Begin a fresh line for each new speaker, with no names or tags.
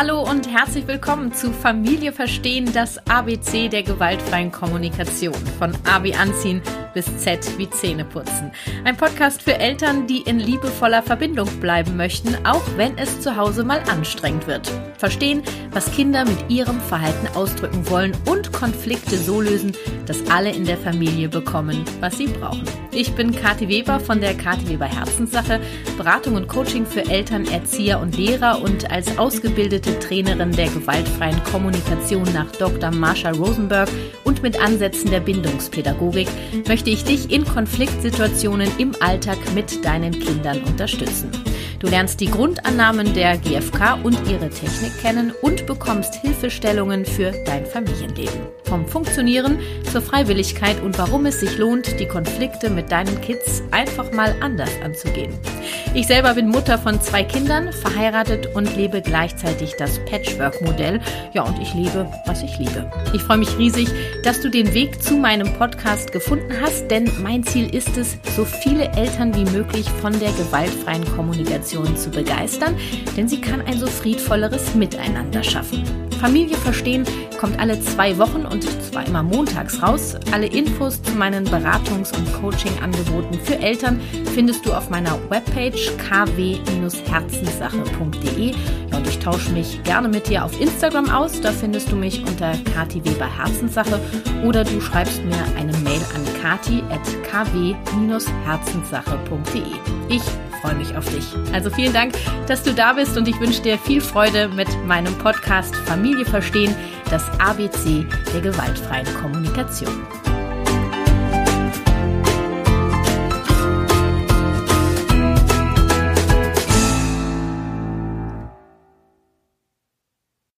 Hallo und herzlich willkommen zu Familie verstehen, das ABC der gewaltfreien Kommunikation. Von A wie Anziehen bis Z wie Zähneputzen. Ein Podcast für Eltern, die in liebevoller Verbindung bleiben möchten, auch wenn es zu Hause mal anstrengend wird. Verstehen, was Kinder mit ihrem Verhalten ausdrücken wollen und Konflikte so lösen, dass alle in der Familie bekommen, was sie brauchen. Ich bin Kathi Weber von der Kathi Weber Herzenssache, Beratung und Coaching für Eltern, Erzieher und Lehrer und als ausgebildete Trainerin der gewaltfreien Kommunikation nach Dr. Marsha Rosenberg und mit Ansätzen der Bindungspädagogik möchte ich dich in Konfliktsituationen im Alltag mit deinen Kindern unterstützen. Du lernst die Grundannahmen der GfK und ihre Technik kennen und bekommst Hilfestellungen für dein Familienleben. Vom Funktionieren zur Freiwilligkeit und warum es sich lohnt, die Konflikte mit deinen Kids einfach mal anders anzugehen. Ich selber bin Mutter von zwei Kindern, verheiratet und lebe gleichzeitig das Patchwork-Modell. Ja, und ich lebe, was ich liebe. Ich freue mich riesig, dass du den Weg zu meinem Podcast gefunden hast, denn mein Ziel ist es, so viele Eltern wie möglich von der gewaltfreien Kommunikation zu begeistern, denn sie kann ein so friedvolleres Miteinander schaffen. Familie verstehen kommt alle zwei Wochen und zwar immer montags raus. Alle Infos zu meinen Beratungs- und Coaching-Angeboten für Eltern findest du auf meiner Webpage kw-herzenssache.de. und ich tausche mich gerne mit dir auf Instagram aus. Da findest du mich unter Kati Weber Herzenssache oder du schreibst mir eine Mail an kati.kw-herzenssache.de. Ich freue mich auf dich. Also vielen Dank, dass du da bist und ich wünsche dir viel Freude mit meinem Podcast Familie verstehen, das ABC der gewaltfreien Kommunikation.